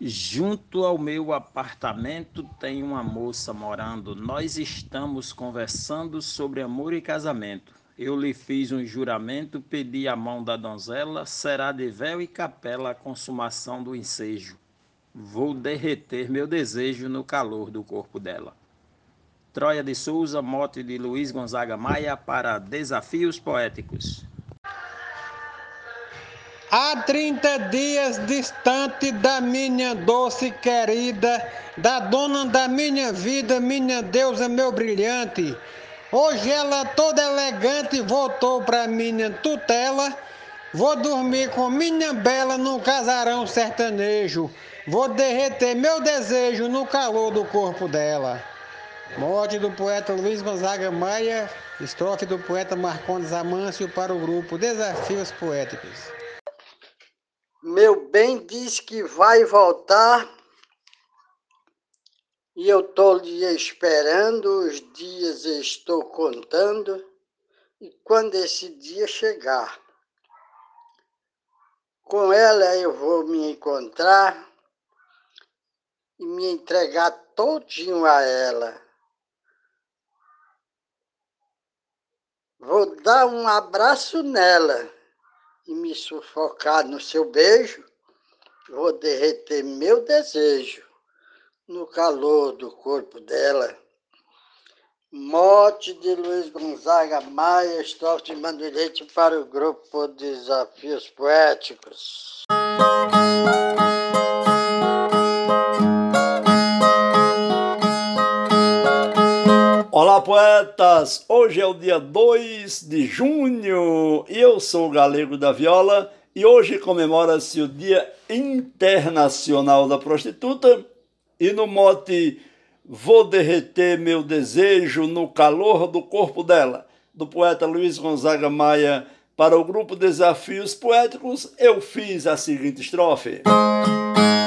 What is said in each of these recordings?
Junto ao meu apartamento tem uma moça morando. Nós estamos conversando sobre amor e casamento. Eu lhe fiz um juramento, pedi a mão da donzela, será de véu e capela a consumação do ensejo. Vou derreter meu desejo no calor do corpo dela. Troia de Souza, mote de Luiz Gonzaga Maia para Desafios Poéticos. Há 30 dias distante da minha doce querida, da dona da minha vida, minha deusa, meu brilhante. Hoje ela toda elegante voltou para minha tutela. Vou dormir com minha bela no casarão sertanejo. Vou derreter meu desejo no calor do corpo dela. Morte do poeta Luiz Gonzaga Maia, estrofe do poeta Marcondes Amâncio para o grupo Desafios Poéticos. Meu bem diz que vai voltar e eu estou lhe esperando, os dias estou contando e quando esse dia chegar, com ela eu vou me encontrar e me entregar todinho a ela. Vou dar um abraço nela e me sufocar no seu beijo, vou derreter meu desejo no calor do corpo dela. Mote de Luiz Gonzaga Maia, estrofe de Mandirete para o grupo Desafios Poéticos. Poetas! Hoje é o dia 2 de junho e eu sou o Galego da Viola e hoje comemora-se o Dia Internacional da Prostituta e no mote Vou derreter meu desejo no calor do corpo dela, do poeta Luiz Gonzaga Maia, para o grupo Desafios Poéticos, eu fiz a seguinte estrofe. Hoje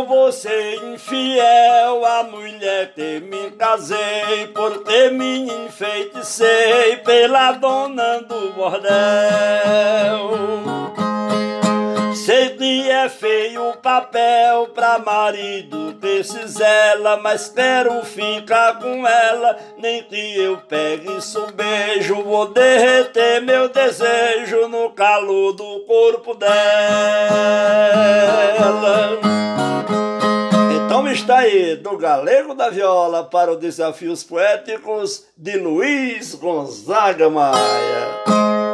eu vou ser infiel à mulher que me casei, por ter me enfeiticei pela dona do bordel. Feio papel pra marido se zela, mas quero ficar com ela, nem que eu pegue isso beijo, vou derreter meu desejo no calor do corpo dela. Então está aí, do Galego da Viola para os Desafios Poéticos de Luiz Gonzaga Maia.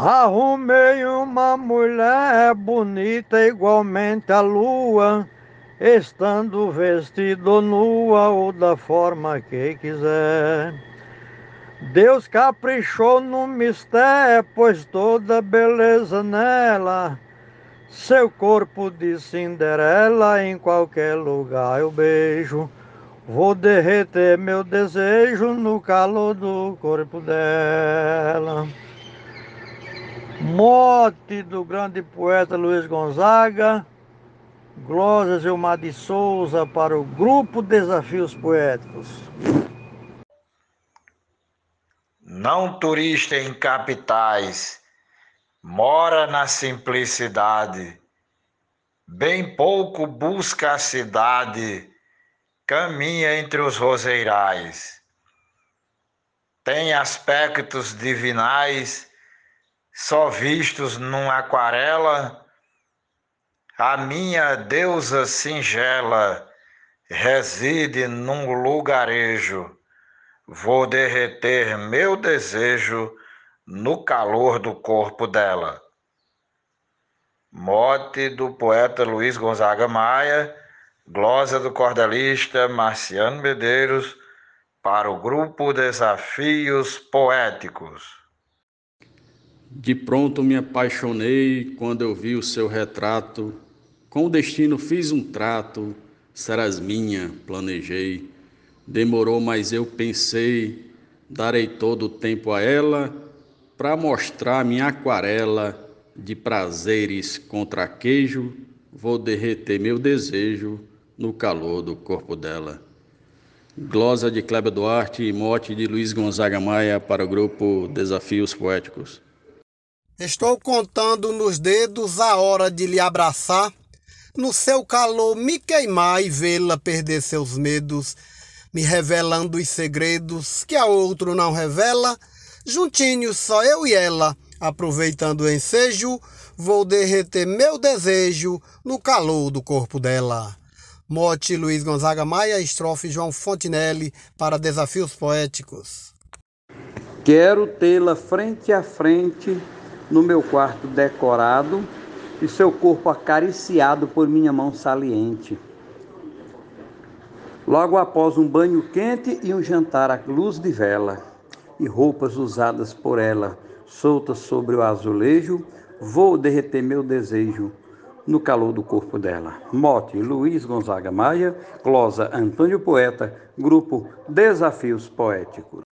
Arrumei uma mulher bonita igualmente à lua, estando vestido nua ou da forma que quiser. Deus caprichou no mistério, pois toda beleza nela. Seu corpo de Cinderela, em qualquer lugar eu beijo. Vou derreter meu desejo no calor do corpo dela. Mote do grande poeta Luiz Gonzaga, Glória Gilmar de Souza para o grupo Desafios Poéticos. Não turista em capitais, mora na simplicidade, bem pouco busca a cidade, caminha entre os roseirais. Tem aspectos divinais, só vistos num aquarela, a minha deusa singela reside num lugarejo Vou derreter meu desejo no calor do corpo dela. Mote do poeta Luiz Gonzaga Maia, glosa do cordelista Marciano Medeiros, para o grupo Desafios Poéticos. De pronto me apaixonei quando eu vi o seu retrato. Com o destino fiz um trato, serás minha, planejei. Demorou, mas eu pensei, darei todo o tempo a ela para mostrar minha aquarela de prazeres contra queijo. Vou derreter meu desejo no calor do corpo dela. Glosa de Kleber Duarte e mote de Luiz Gonzaga Maia para o grupo Desafios Poéticos. Estou contando nos dedos a hora de lhe abraçar, no seu calor me queimar e vê-la perder seus medos, me revelando os segredos que a outro não revela, juntinhos só eu e ela, aproveitando o ensejo, vou derreter meu desejo no calor do corpo dela. Mote Luiz Gonzaga Maia, estrofe João Fontinelli para Desafios Poéticos. Quero tê-la frente a frente no meu quarto decorado e seu corpo acariciado por minha mão saliente. Logo após um banho quente e um jantar à luz de vela, e roupas usadas por ela, soltas sobre o azulejo, vou derreter meu desejo no calor do corpo dela. Mote Luiz Gonzaga Maia, Closa Antônio Poeta, Grupo Desafios Poéticos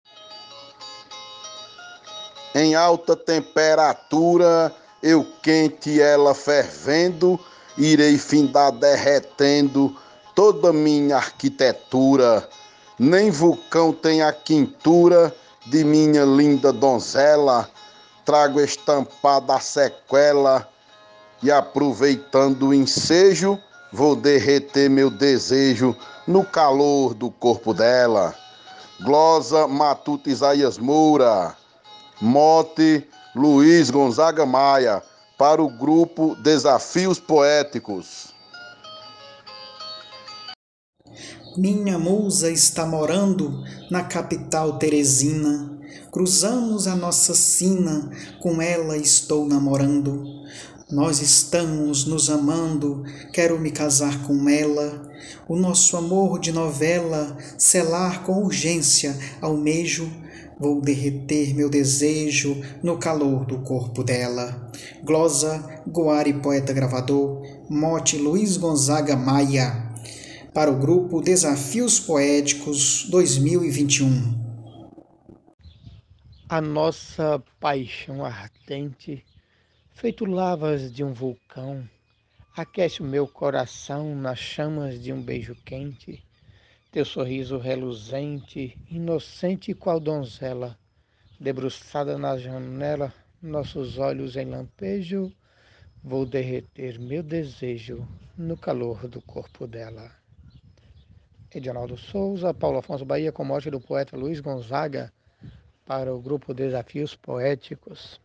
em alta temperatura, eu quente ela fervendo, irei findar derretendo toda minha arquitetura. Nem vulcão tem a quintura de minha linda donzela. Trago estampada a sequela e aproveitando o ensejo, vou derreter meu desejo no calor do corpo dela. Glosa Matuta Isaías Moura. Mote Luiz Gonzaga Maia, para o grupo Desafios Poéticos. Minha musa está morando na capital teresina. Cruzamos a nossa sina, com ela estou namorando. Nós estamos nos amando, quero me casar com ela. O nosso amor de novela, selar com urgência, almejo Vou derreter meu desejo no calor do corpo dela. Glosa, Goari Poeta Gravador, Mote Luiz Gonzaga Maia. Para o grupo Desafios Poéticos 2021. A nossa paixão ardente, feito lavas de um vulcão, aquece o meu coração nas chamas de um beijo quente teu sorriso reluzente, inocente qual donzela, debruçada na janela, nossos olhos em lampejo, vou derreter meu desejo no calor do corpo dela. Edinaldo Souza, Paulo Afonso Bahia, com morte do poeta Luiz Gonzaga, para o grupo Desafios Poéticos.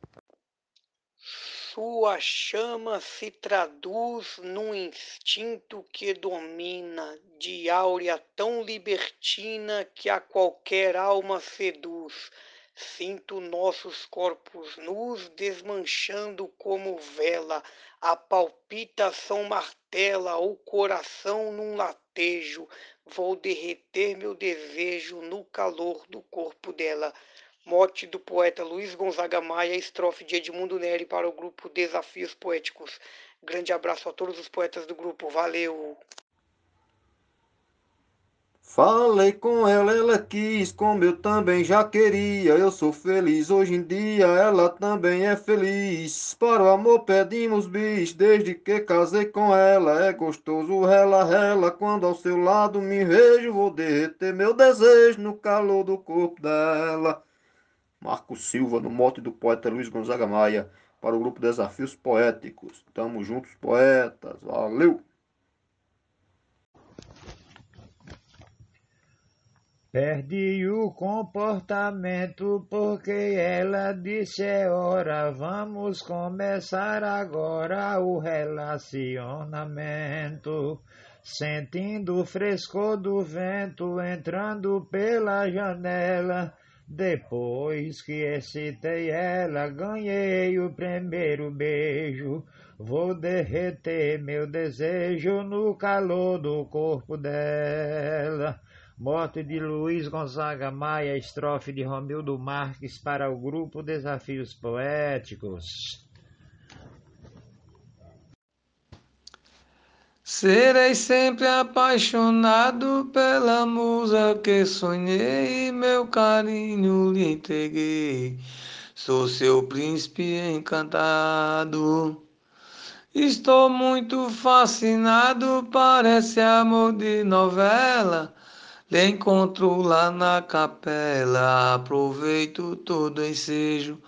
Sua chama se traduz num instinto que domina, de áurea tão libertina que a qualquer alma seduz. Sinto nossos corpos nus desmanchando como vela, a palpitação martela o coração num latejo. Vou derreter meu desejo no calor do corpo dela. Mote do poeta Luiz Gonzaga Maia, estrofe de Edmundo Neri para o grupo Desafios Poéticos. Grande abraço a todos os poetas do grupo. Valeu! Falei com ela, ela quis, como eu também já queria. Eu sou feliz hoje em dia, ela também é feliz. Para o amor pedimos bis, desde que casei com ela. É gostoso rela, rela, quando ao seu lado me vejo. Vou derreter meu desejo no calor do corpo dela. Marco Silva, no mote do poeta Luiz Gonzaga Maia, para o grupo Desafios Poéticos. Tamo juntos, poetas. Valeu! Perdi o comportamento porque ela disse é hora, vamos começar agora o relacionamento. Sentindo o frescor do vento entrando pela janela, depois que excitei ela, ganhei o primeiro beijo. Vou derreter meu desejo no calor do corpo dela. Morte de Luiz Gonzaga Maia, estrofe de Romildo Marques para o grupo Desafios Poéticos. Serei sempre apaixonado pela musa que sonhei, meu carinho lhe entreguei. Sou seu príncipe encantado. Estou muito fascinado, parece amor de novela. Lhe encontro lá na capela, aproveito todo ensejo.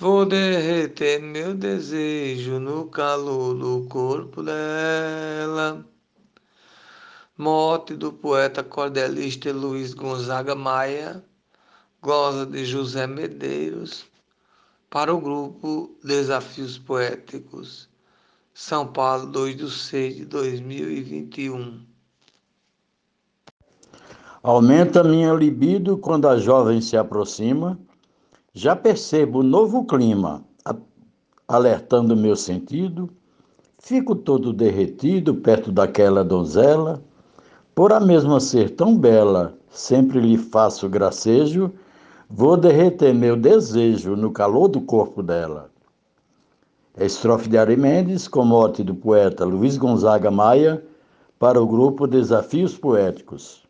Vou derreter meu desejo no calor do corpo dela. Morte do poeta cordelista Luiz Gonzaga Maia, glosa de José Medeiros, para o grupo Desafios Poéticos. São Paulo, 2 de 6 de 2021. Aumenta minha libido quando a jovem se aproxima. Já percebo o novo clima, alertando meu sentido. Fico todo derretido perto daquela donzela. Por a mesma ser tão bela, sempre lhe faço gracejo. Vou derreter meu desejo no calor do corpo dela. É estrofe de Ari Mendes, com mote do poeta Luiz Gonzaga Maia, para o grupo Desafios Poéticos.